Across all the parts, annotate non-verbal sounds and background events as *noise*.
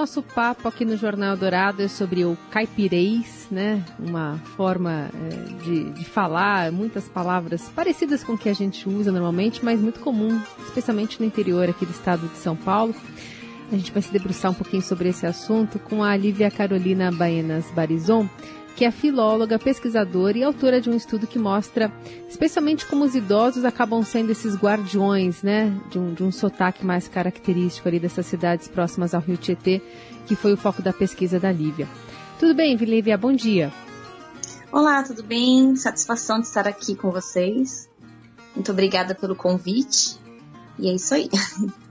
nosso papo aqui no Jornal Dourado é sobre o caipirês, né? Uma forma é, de, de falar, muitas palavras parecidas com o que a gente usa normalmente, mas muito comum, especialmente no interior aqui do estado de São Paulo. A gente vai se debruçar um pouquinho sobre esse assunto com a Lívia Carolina Baenas Barizon, que é filóloga, pesquisadora e autora de um estudo que mostra, especialmente como os idosos acabam sendo esses guardiões, né, de um, de um sotaque mais característico ali dessas cidades próximas ao Rio Tietê, que foi o foco da pesquisa da Lívia. Tudo bem, Lívia? Bom dia. Olá, tudo bem? Satisfação de estar aqui com vocês. Muito obrigada pelo convite. E é isso aí. *laughs*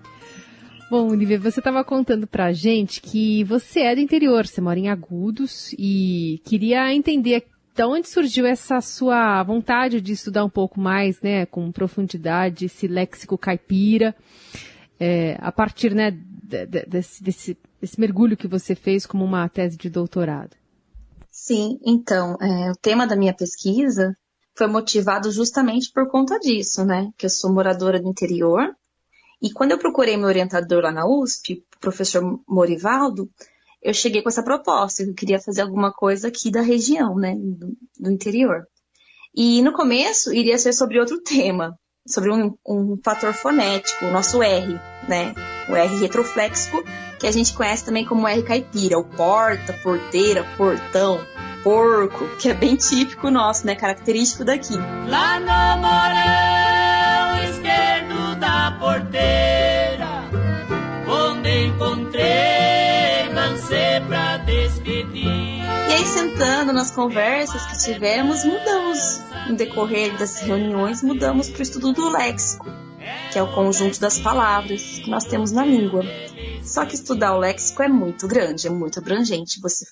Bom, Olivia, você estava contando pra gente que você é do interior, você mora em Agudos e queria entender de onde surgiu essa sua vontade de estudar um pouco mais, né, com profundidade, esse léxico caipira, é, a partir, né, desse, desse, desse, mergulho que você fez como uma tese de doutorado. Sim, então, é, o tema da minha pesquisa foi motivado justamente por conta disso, né, que eu sou moradora do interior e quando eu procurei meu orientador lá na USP, o professor Morivaldo, eu cheguei com essa proposta, eu queria fazer alguma coisa aqui da região, né, do, do interior. E no começo iria ser sobre outro tema, sobre um, um, fator fonético, o nosso R, né, o R retrofléxico, que a gente conhece também como R caipira, o porta, porteira, portão, porco, que é bem típico nosso, né, característico daqui. Lá no Morão aí, sentando nas conversas que tivemos, mudamos, no decorrer das reuniões, mudamos para o estudo do léxico, que é o conjunto das palavras que nós temos na língua. Só que estudar o léxico é muito grande, é muito abrangente. Você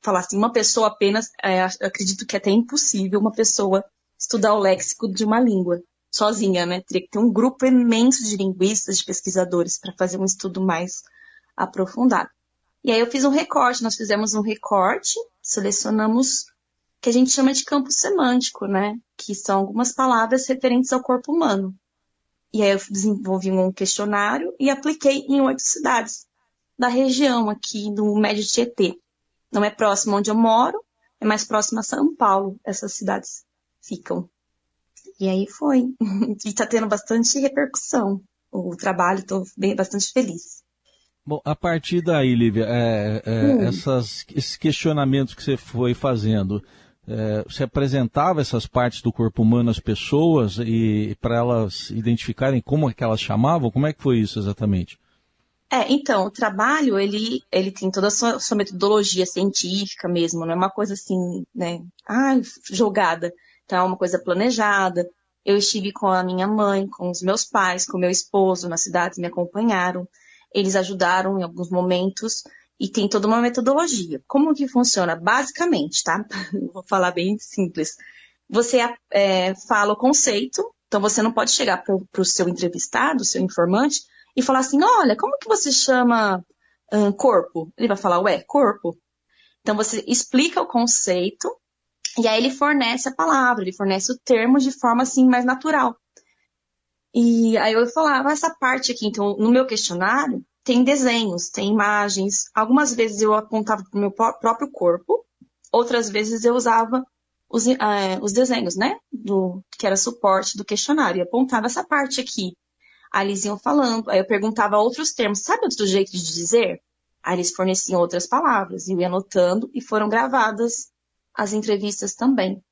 falar assim, uma pessoa apenas, é, acredito que é até impossível uma pessoa estudar o léxico de uma língua sozinha, né? Teria que ter um grupo imenso de linguistas, de pesquisadores para fazer um estudo mais aprofundado. E aí eu fiz um recorte, nós fizemos um recorte, selecionamos que a gente chama de campo semântico, né? Que são algumas palavras referentes ao corpo humano. E aí eu desenvolvi um questionário e apliquei em oito cidades da região aqui do Médio Tietê. Não é próximo onde eu moro, é mais próximo a São Paulo, essas cidades ficam. E aí foi. *laughs* E está tendo bastante repercussão o trabalho, estou bastante feliz. Bom, a partir daí, Lívia, é, é, hum. essas, esses questionamentos que você foi fazendo, é, você apresentava essas partes do corpo humano às pessoas e para elas identificarem como é que elas chamavam? Como é que foi isso exatamente? É, então, o trabalho, ele, ele tem toda a sua, sua metodologia científica mesmo, não é uma coisa assim, né, ah, jogada. Então, é uma coisa planejada. Eu estive com a minha mãe, com os meus pais, com meu esposo nas cidades, me acompanharam. Eles ajudaram em alguns momentos e tem toda uma metodologia. Como que funciona? Basicamente, tá? *laughs* Vou falar bem simples. Você é, fala o conceito, então você não pode chegar para o seu entrevistado, seu informante, e falar assim: olha, como que você chama uh, corpo? Ele vai falar, ué, corpo. Então você explica o conceito e aí ele fornece a palavra, ele fornece o termo de forma assim mais natural. E aí eu falava essa parte aqui, então no meu questionário tem desenhos, tem imagens. Algumas vezes eu apontava para o meu próprio corpo, outras vezes eu usava os, uh, os desenhos, né? Do, que era suporte do questionário. E apontava essa parte aqui. Aí eles iam falando, aí eu perguntava outros termos, sabe outro jeito de dizer? Aí eles forneciam outras palavras, eu ia anotando e foram gravadas as entrevistas também.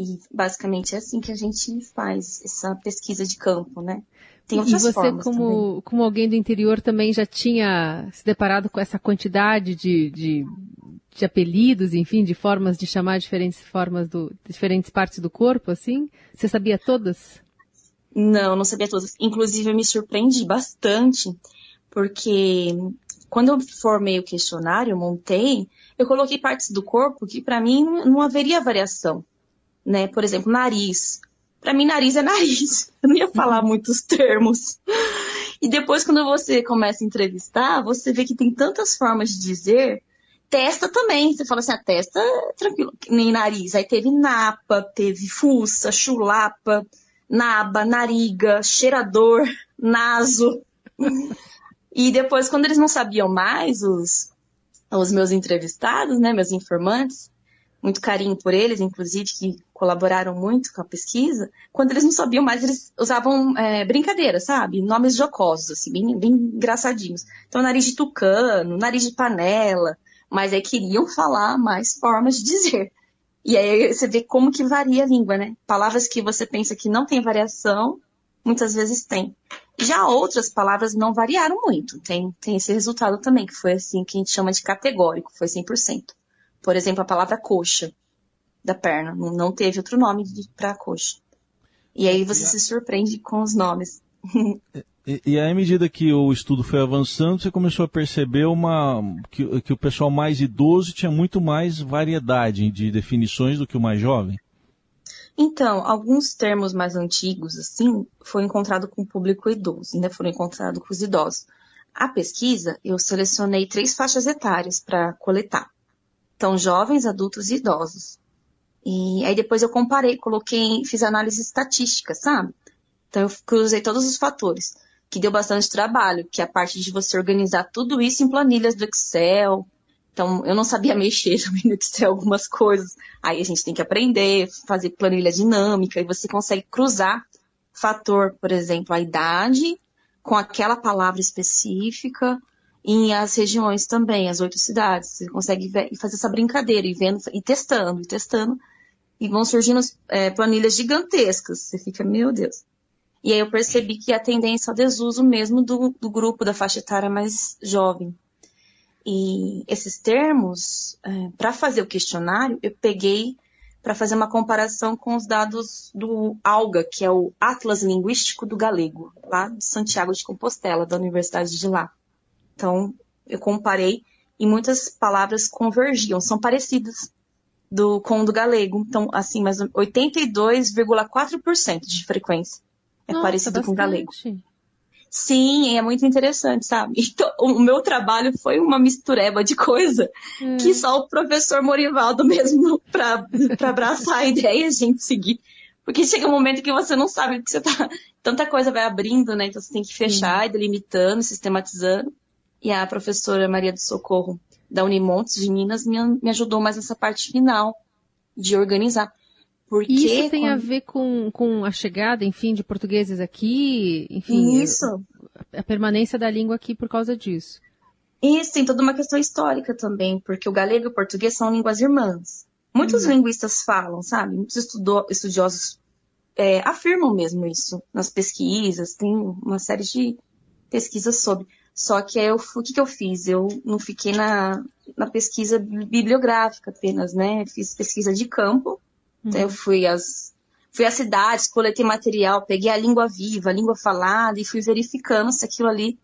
E basicamente é assim que a gente faz essa pesquisa de campo, né? Tem outras e você, como, como alguém do interior, também já tinha se deparado com essa quantidade de, de, de apelidos, enfim, de formas de chamar diferentes formas do, diferentes partes do corpo, assim? Você sabia todas? Não, não sabia todas. Inclusive, eu me surpreendi bastante, porque quando eu formei o questionário, montei, eu coloquei partes do corpo que para mim não, haveria variação, né? Por exemplo, nariz. Para mim, nariz é nariz. *laughs* Eu não ia falar uhum. muitos termos. E depois, quando você começa a entrevistar, você vê que tem tantas formas de dizer. Testa também. Você fala assim, a ah, testa, tranquilo. Nem nariz. Aí teve napa, teve fuça, chulapa naba, nariga, cheirador, *laughs* naso. E depois, quando eles não sabiam mais, os, os meus entrevistados, né, meus informantes, muito carinho por eles, inclusive, que colaboraram muito com a pesquisa, quando eles não sabiam mais, eles usavam é, brincadeiras, sabe? Nomes jocosos, assim, bem, bem engraçadinhos. Então, nariz de tucano, nariz de panela, mas aí queriam falar mais formas de dizer. E aí você vê como que varia a língua, né? Palavras que você pensa que não tem variação, muitas vezes tem. Já outras palavras não variaram muito. Tem, tem esse resultado também, que foi assim, que a gente chama de categórico, foi 100%. Por exemplo, a palavra coxa da perna. Não teve outro nome para coxa. E aí você se surpreende com os nomes. *laughs* E, e aí, à medida que o estudo foi avançando, você começou a perceber uma, que, que o pessoal mais idoso tinha muito mais variedade de definições do que o mais jovem? Então, alguns termos mais antigos, assim, foi encontrado com o público idoso, ainda foram encontrados com os idosos. A pesquisa, eu selecionei três faixas etárias para coletar. Então, jovens, adultos e idosos. E aí depois eu comparei, coloquei, fiz análise estatística, sabe? Então eu cruzei todos os fatores, que deu bastante trabalho, que é a parte de você organizar tudo isso em planilhas do Excel. Então eu não sabia *laughs* mexer também no Excel algumas coisas. Aí a gente tem que aprender, fazer planilha dinâmica, e você consegue cruzar fator, por exemplo, a idade com aquela palavra específica, em as regiões também, as oito cidades. Você consegue ver, fazer essa brincadeira e vendo e testando, e testando. E vão surgindo é, planilhas gigantescas. Você fica, meu Deus. E aí eu percebi que a tendência ao desuso mesmo do, do grupo da faixa etária mais jovem. E esses termos, é, para fazer o questionário, eu peguei para fazer uma comparação com os dados do ALGA, que é o Atlas Linguístico do Galego, lá de Santiago de Compostela, da Universidade de lá. Então, eu comparei e muitas palavras convergiam, são parecidas do, com o do galego. Então, assim, mas 82,4% de frequência é Nossa, parecido bastante. com o galego. Sim, é muito interessante, sabe? *laughs* Então, o meu trabalho foi uma mistureba de coisa hum. que só o professor Morivaldo mesmo *laughs* para abraçar a ideia e a gente seguir. Porque chega um momento que você não sabe o que você tá. Tanta coisa vai abrindo, né? Então você tem que fechar Sim. e delimitando, sistematizando. E a professora Maria do Socorro, da Unimontes de Minas, me, me ajudou mais nessa parte final de organizar. Porque Isso tem quando... a ver com, com a chegada, enfim, de portugueses aqui, enfim. Isso. A, permanência da língua aqui por causa disso. Isso, tem toda uma questão histórica também, porque o galego e o português são línguas irmãs. Muitos uhum. linguistas falam, sabe? Muitos estudiosos é, afirmam mesmo isso nas pesquisas, tem uma série de pesquisas sobre. Só que eu, o que, que eu fiz? Eu não fiquei na, na pesquisa bibliográfica apenas, né? Fiz pesquisa de campo. Uhum. Então eu fui às, fui às cidades, coletei material, peguei a língua viva, a língua falada e fui verificando se aquilo ali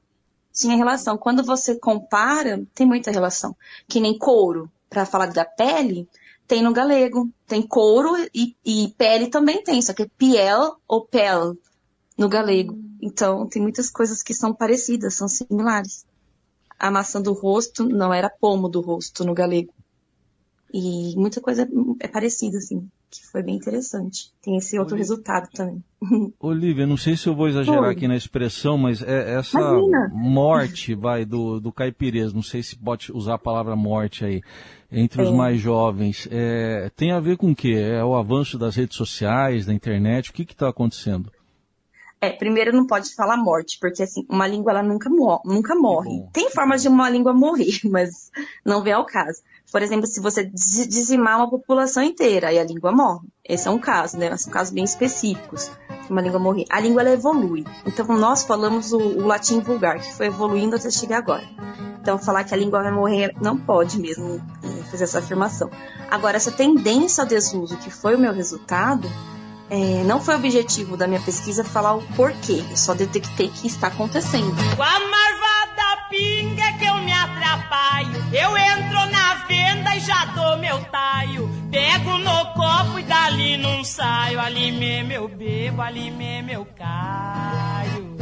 tinha relação. Quando você compara, tem muita relação. Que nem couro, para falar da pele, tem no galego. Tem couro e, e pele também tem, só que é piel ou pel no galego. Então, tem muitas coisas que são parecidas, são similares. A maçã do rosto não era pomo do rosto no galego. E muita coisa é parecida, assim, que foi bem interessante. Tem esse outro Olivia. resultado também. *laughs* Olivia, não sei se eu vou exagerar Oi. aqui na expressão, mas é essa Imagina. morte, vai, do, do caipirês, não sei se pode usar a palavra morte aí, entre os é. mais jovens, é, tem a ver com o quê? É o avanço das redes sociais, da internet, o que está acontecendo? É, primeiro não pode falar morte, porque assim, uma língua ela nunca, mo nunca morre. Tem formas de uma língua morrer, *laughs* mas não vem ao caso. Por exemplo, se você dizimar uma população inteira, aí a língua morre. Esse é um caso, né? São casos bem específicos uma língua morrer. A língua ela evolui. Então nós falamos o, o latim vulgar, que foi evoluindo até chegar agora. Então falar que a língua vai morrer não pode mesmo é, fazer essa afirmação. Agora, essa tendência ao desuso, que foi o meu resultado, é, não foi objetivo da minha pesquisa falar o porquê, eu só detectei que está acontecendo. Com a marvada pinga que eu me atrapalho, eu entro na venda e já dou meu taio. Pego no copo e dali não saio, ali mesmo eu bebo, ali mesmo eu caio.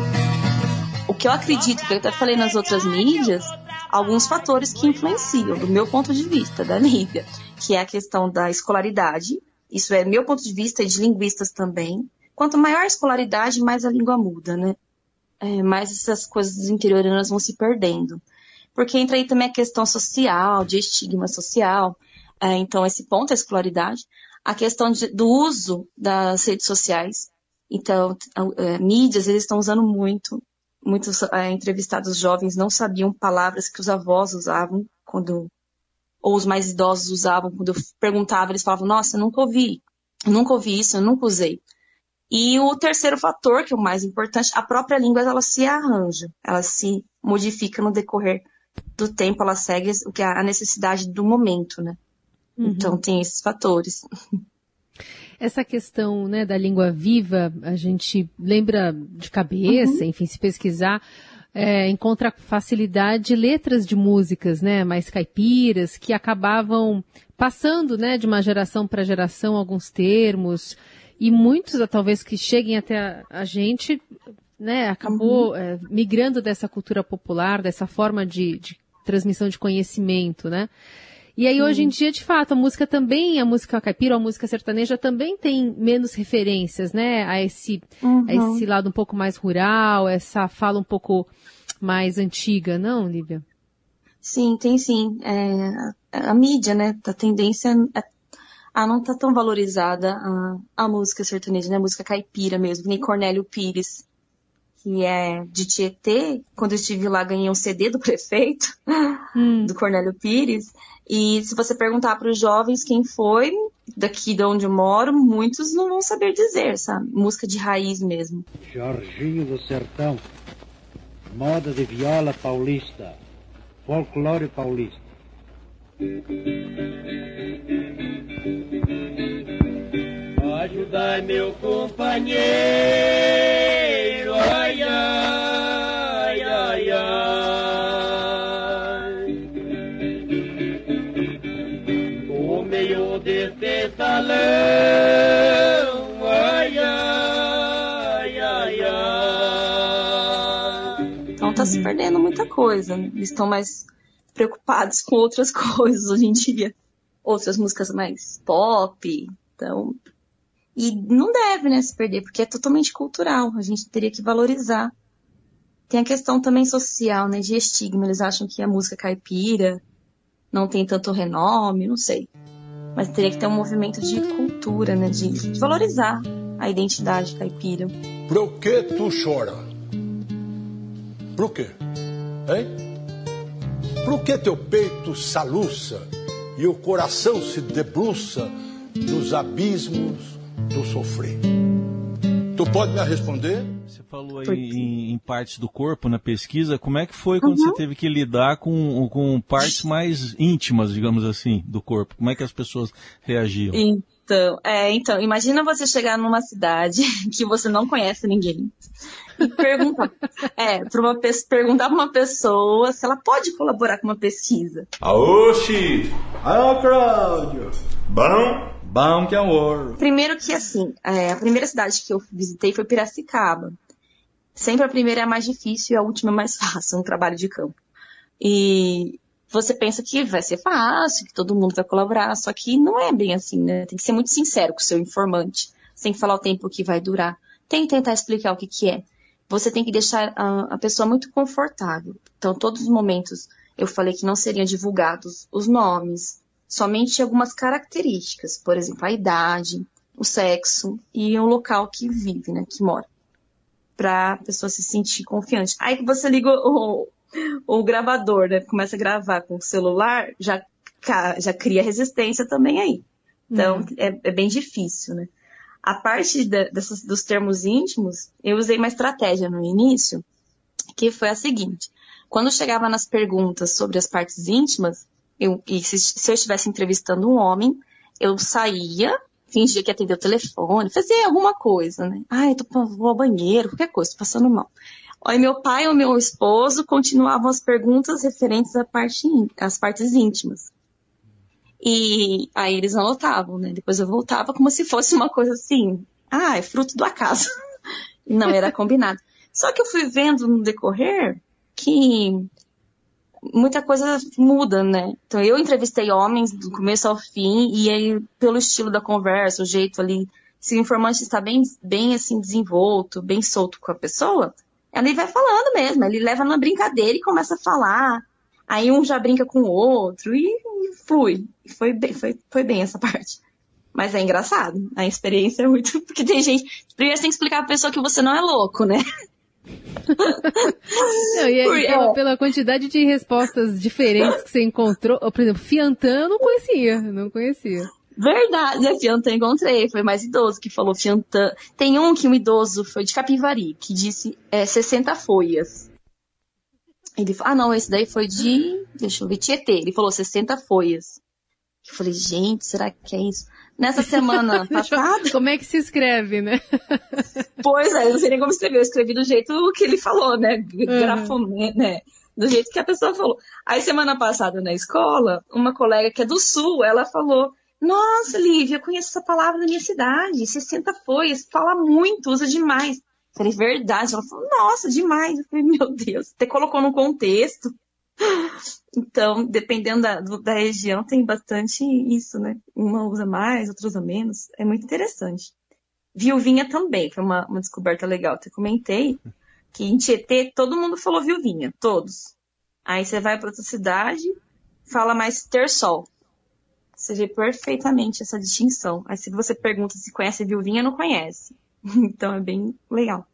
O que eu acredito, que eu até falei nas outras mídias, alguns fatores que influenciam, do meu ponto de vista, da Lívia, que é a questão da escolaridade, isso é meu ponto de vista e de linguistas também. Quanto maior a escolaridade, mais a língua muda, né? é, mais essas coisas interiorianas vão se perdendo. Porque entra aí também a questão social, de estigma social. É, então, esse ponto é a escolaridade. A questão de, do uso das redes sociais. Então, é, mídias, eles estão usando muito. Muitos é, entrevistados jovens não sabiam palavras que os avós usavam quando ou os mais idosos usavam quando eu perguntava, eles falavam, nossa, eu nunca ouvi, eu nunca ouvi isso, eu nunca usei. E o terceiro fator, que é o mais importante, a própria língua ela se arranja, ela se modifica no decorrer do tempo, ela segue o que é a necessidade do momento, né? Uhum. Então tem esses fatores. *laughs* Essa questão né, da língua viva, a gente lembra de cabeça, uhum. enfim, se pesquisar, é, encontra facilidade letras de músicas, né, mais caipiras, que acabavam passando, né, de uma geração para geração alguns termos, e muitos, talvez, que cheguem até a, a gente, né, acabou uhum. é, migrando dessa cultura popular, dessa forma de, de transmissão de conhecimento, né? E aí, hoje em dia, de fato, a música também, a música caipira, a música sertaneja também tem menos referências, né? A esse, uhum. a esse lado um pouco mais rural, essa fala um pouco mais antiga, não, Lívia? Sim, tem sim. É, a mídia, né? A tendência é, a não tá tão valorizada a, a música sertaneja, né? A música caipira mesmo, nem Cornélio Pires que é de Tietê, quando eu estive lá ganhei um CD do *laughs* prefeito, hum. do Cornélio Pires, e se você perguntar para os jovens quem foi, daqui de onde eu moro, muitos não vão saber dizer, sabe? Música de raiz mesmo. Jorginho do Sertão, moda de viola paulista, folclore paulista. Ajudai meu companheiro, ai, ai, ai, ai. O meio desse salão, ai, ai, ai, ai. Então tá se perdendo muita coisa. Eles estão mais preocupados com outras *laughs* coisas hoje em dia. Outras músicas mais pop. Então, e não deve, né, se perder, porque é totalmente cultural. A gente teria que valorizar. Tem a questão também social, né, de estigma. Eles acham que a música caipira não tem tanto renome, não sei. Mas teria que ter um movimento de cultura, né, de, de valorizar a identidade caipira. Por que tu chora? Por quê? Hein? Por que teu peito saluça e o coração se debruça nos abismos do sofrer. Tu pode me responder? Você falou aí em, em, partes do corpo na pesquisa. Como é que foi quando uhum. você teve que lidar com, com partes mais íntimas, digamos assim, do corpo? Como é que as pessoas reagiam? Então, é, então, imagina você chegar numa cidade *laughs* que você não conhece ninguém e perguntar, é, para uma perguntar para uma pessoa se ela pode colaborar com uma pesquisa. Aô, Chico! Alô, Cláudio! Bom? Bom que é ouro. Primeiro que assim, é, a primeira cidade que eu visitei foi Piracicaba. Sempre a primeira é a mais difícil e a última é mais *laughs* fácil, um trabalho de campo. E você pensa que vai ser fácil, que todo mundo vai colaborar, só que não é bem assim, né? Tem que ser muito sincero com o seu informante. Você tem que falar o tempo que vai durar. Tem que tentar explicar o que, que é. Você tem que deixar a, a pessoa muito confortável. Então, todos os momentos eu falei que não seriam divulgados os nomes, somente algumas características, por exemplo, a idade, o sexo e o local que vive, né, que mora, para a pessoa se sentir confiante. Aí que você liga o, o gravador, né, começa a gravar com o celular, já, já cria resistência também aí. Então, uhum. é, é, bem difícil, né? A parte da, dessas, dos termos íntimos, eu usei uma estratégia no início, que foi a seguinte. Quando chegava nas perguntas sobre as partes íntimas, eu, e se, se eu estivesse entrevistando um homem, eu saía, fingia que atendia o telefone, fazia alguma coisa, né? Ai, tô, vou ao banheiro, qualquer coisa, tô passando mal. Aí meu pai ou meu esposo continuavam as perguntas referentes à parte, às partes íntimas. E aí eles anotavam, né? Depois eu voltava como se fosse uma coisa assim, ah, é fruto do acaso. *laughs* Não era combinado. Só que eu fui vendo no decorrer que muita coisa muda, né? Então eu entrevistei homens do começo ao fim e aí pelo estilo da conversa, o jeito ali, se o informante está bem, bem assim desenvolto, bem solto com a pessoa, Ele vai falando mesmo, ele leva na brincadeira e começa a falar. Aí um já brinca com o outro e, e flui. Foi bem, foi, foi bem essa *laughs* parte. Mas é engraçado. A experiência é muito. *laughs* Porque tem gente. Primeiro você tem que explicar pra pessoa que você não é louco, né? *laughs* Não, e aí, pela, pela, quantidade de respostas diferentes que você encontrou, por exemplo, Fiantan eu não conhecia, não conhecia. Verdade, a Fiantan encontrei, foi mais idoso que falou Fiantan. Tem um que um idoso foi de Capivari, que disse é, 60 folhas. Ele ah não, esse daí foi de, deixa eu ver, Tietê, ele falou 60 folhas. Eu falei, gente, será que é isso? Nessa semana *laughs* passada. como é que se escreve, né? *laughs* pois é, eu não sei nem como escrever. Eu escrevi do jeito que ele falou, né? Grafo, uhum. né? Do jeito que a pessoa falou. Aí, semana passada na escola, uma colega que é do sul, ela falou: Nossa, Lívia, eu conheço essa palavra na minha cidade. 60 foi, fala muito, usa demais. Eu falei, verdade. Ela falou, nossa, demais. Eu falei, meu Deus, você colocou no contexto. Então, dependendo da, da região, tem bastante isso, né? Uma usa mais, outra usa menos. É muito interessante. Viuvinha também, foi uma, uma descoberta legal. Eu comentei que em Tietê todo mundo falou viuvinha, todos. Aí você vai para outra cidade, fala mais ter sol. Você vê perfeitamente essa distinção. Aí se você pergunta se conhece viuvinha, não conhece. *laughs* Então é bem legal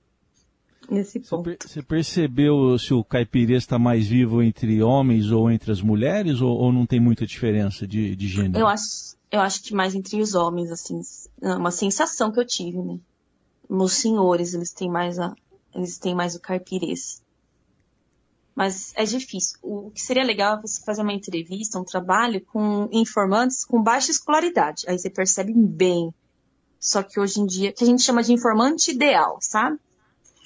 nesse ponto. Você percebeu se o caipirês está mais vivo entre homens ou entre as mulheres, ou, ou não tem muita diferença de, de gênero? Eu acho, eu acho que mais entre os homens, assim, é uma sensação que eu tive, né? Os senhores, eles têm mais a, eles têm mais o caipirês. Mas é difícil. O que seria legal é você fazer uma entrevista, um trabalho com informantes com baixa escolaridade. Aí você percebe bem. Só que hoje em dia, que a gente chama de informante ideal, sabe?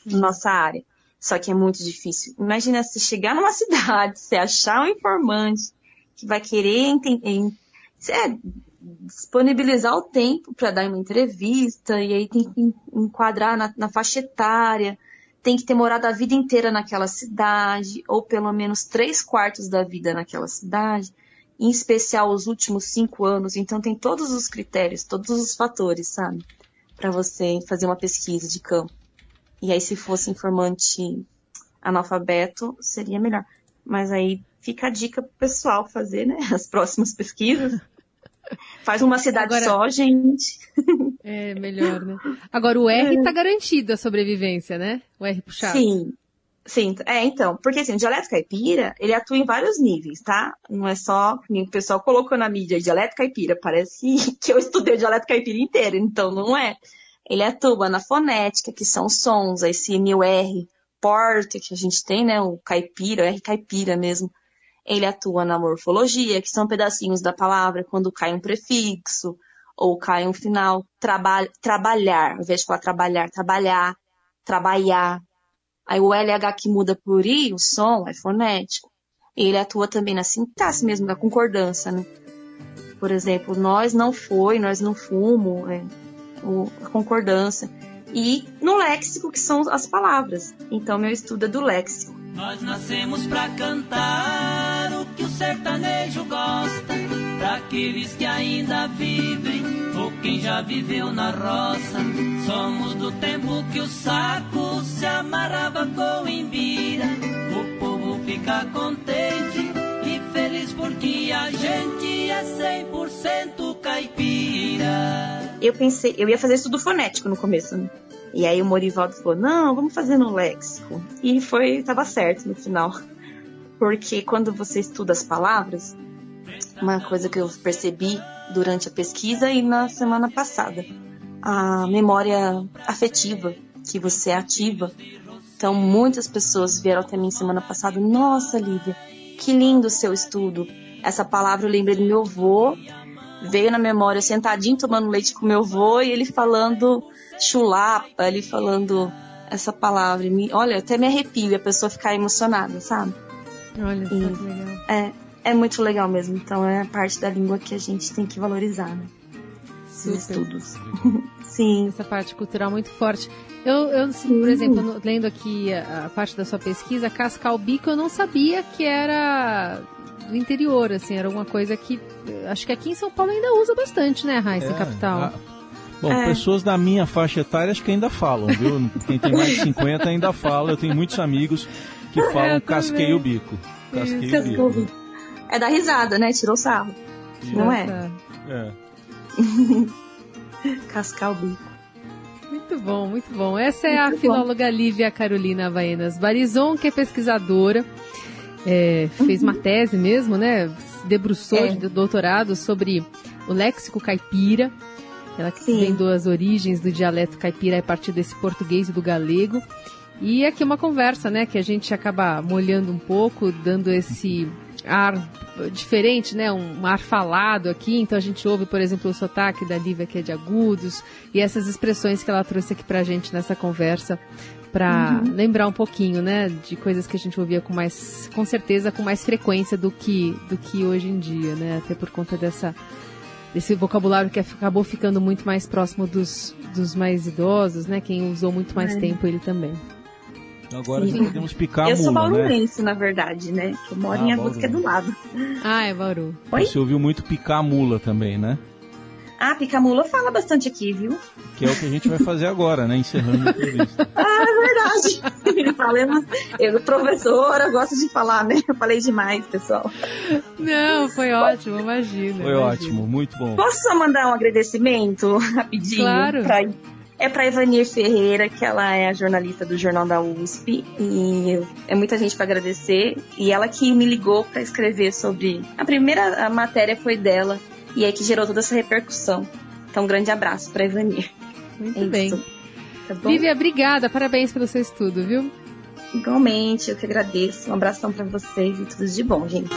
Nossa área. Só que é muito difícil. Imagina se chegar numa *laughs* cidade, você achar um informante que vai querer entender, é, disponibilizar o tempo para dar uma entrevista, e aí tem que enquadrar na, na faixa etária, tem que ter morado a vida inteira naquela cidade, ou pelo menos três quartos da vida naquela cidade, em especial os últimos cinco anos. Então tem todos os critérios, todos os fatores, sabe? Para você fazer uma pesquisa de campo. E aí, se fosse informante analfabeto, seria melhor. Mas aí fica a dica pro pessoal fazer, né? As próximas pesquisas. *laughs* Faz uma cidade Agora, só, gente. *laughs* É, melhor, né? Agora, o R é. tá garantido a sobrevivência, né? O R puxado. Sim. Sim, é, então, porque assim, o dialeto caipira, ele atua em vários níveis, tá? Não é só, o pessoal colocou na mídia dialeto caipira, parece *laughs* que eu estudei o dialeto caipira inteiro, então não é. Ele atua na fonética, que são sons, esse R, porta que a gente tem, né, o caipira, o R caipira mesmo. Ele atua na morfologia, que são pedacinhos da palavra, quando cai um prefixo, ou cai um final, traba trabalhar, ao invés de falar trabalhar, trabalhar, trabalhar. Aí o LH que muda por I, o som, é fonético. Ele atua também na sintaxe mesmo, na concordância, né? Por exemplo, nós não foi, nós não fumo, é, o, a concordância, e no léxico, que são as palavras. Então, meu estudo é do léxico. Nós nascemos para cantar o que o sertanejo gosta, para aqueles que ainda vivem ou quem já viveu na roça. Somos do tempo que o saco se amarrava com imbira, o povo fica contente e feliz porque a gente é 100% caipira eu pensei, eu ia fazer estudo fonético no começo, né? E aí o Morivaldo falou, não, vamos fazer no léxico. E foi, tava certo no final. *laughs* Porque quando você estuda as palavras, uma coisa que eu percebi durante a pesquisa e na semana passada, a memória afetiva que você ativa. Então, muitas pessoas vieram até mim semana passada, nossa, Lívia, que lindo o seu estudo. Essa palavra eu lembrei do meu avô veio na memória sentadinho tomando leite com meu avô e ele falando chulapa, ele falando essa palavra. Me, olha, até me arrepio a pessoa ficar emocionada, sabe? Olha só que legal. É, é muito legal mesmo. Então é a parte da língua que a gente tem que valorizar, né? Os estudos. *laughs* Sim. Essa parte cultural muito forte. Eu, eu por exemplo, lendo aqui a, a, parte da sua pesquisa, cascar o bico, eu não sabia que era do interior, assim, era alguma coisa que acho que aqui em São Paulo ainda usa bastante, né, Raíssa, é, capital? Bom, é. pessoas da minha faixa etária acho que ainda falam, viu? Quem tem mais de 50 ainda fala. Eu tenho muitos amigos que é, falam casquei o bico. Casquei o bico. É da risada, né? Tirou sarro. Não é? É. *laughs* Cascar o bico. Muito bom, muito bom. Essa é muito a filóloga Lívia Carolina Baenas Barizon, que é pesquisadora, é, fez uma tese mesmo, né? Debruçou é. de doutorado sobre o léxico caipira. Ela que vem das origens do dialeto caipira a partir desse português e do galego. E aqui uma conversa, né, que a gente acaba molhando um pouco, dando esse ar diferente, né? Um ar falado aqui. Então a gente ouve, por exemplo, o sotaque da Lívia que é de agudos e essas expressões que ela trouxe aqui pra gente nessa conversa para uhum. lembrar um pouquinho, né, de coisas que a gente ouvia com mais, com certeza, com mais frequência do que do que hoje em dia, né? Até por conta dessa desse vocabulário que acabou ficando muito mais próximo dos, dos mais idosos, né? Quem usou muito mais é. tempo ele também. Agora Sim. podemos picar Eu sou né? bauruense, né? na verdade, né? Que eu moro ah, em Agudos, que é do lado. Ah, é Bauru. Oi? Você ouviu muito picar a mula também, né? Ah, pica-mula fala bastante aqui, viu? Que é o que a gente vai fazer agora, né? Encerrando a entrevista. *laughs* ah, é verdade. *laughs* Falemos, eu, professora, gosto de falar, né? Eu falei demais, pessoal. Não, foi ótimo, imagina. Foi imagina. ótimo, muito bom. Posso só mandar um agradecimento rapidinho? Claro. Pra é para Ivanir Ferreira, que ela é a jornalista do Jornal da USP e é muita gente para agradecer. E ela que me ligou para escrever sobre a primeira a matéria foi dela e aí que gerou toda essa repercussão. Então, um grande abraço para Ivanir. Muito é bem. Tá Lívia, obrigada. Parabéns pelo seu estudo, viu? Igualmente, eu que agradeço. Um abração para vocês e tudo de bom, gente.